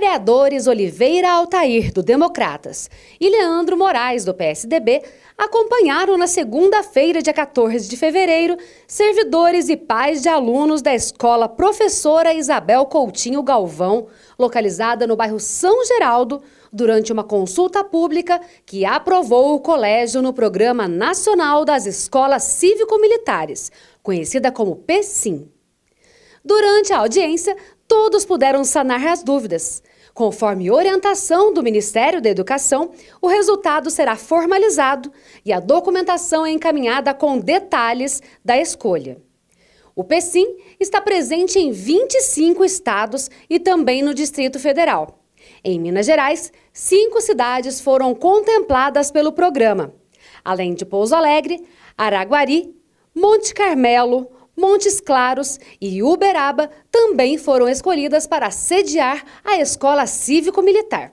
Vereadores Oliveira Altair, do Democratas, e Leandro Moraes, do PSDB, acompanharam na segunda-feira, dia 14 de fevereiro, servidores e pais de alunos da escola Professora Isabel Coutinho Galvão, localizada no bairro São Geraldo, durante uma consulta pública que aprovou o colégio no Programa Nacional das Escolas Cívico-Militares, conhecida como PSIM. Durante a audiência, todos puderam sanar as dúvidas. Conforme orientação do Ministério da Educação, o resultado será formalizado e a documentação é encaminhada com detalhes da escolha. O PECIM está presente em 25 estados e também no Distrito Federal. Em Minas Gerais, cinco cidades foram contempladas pelo programa, além de Pouso Alegre, Araguari, Monte Carmelo, Montes Claros e Uberaba também foram escolhidas para sediar a Escola Cívico-Militar.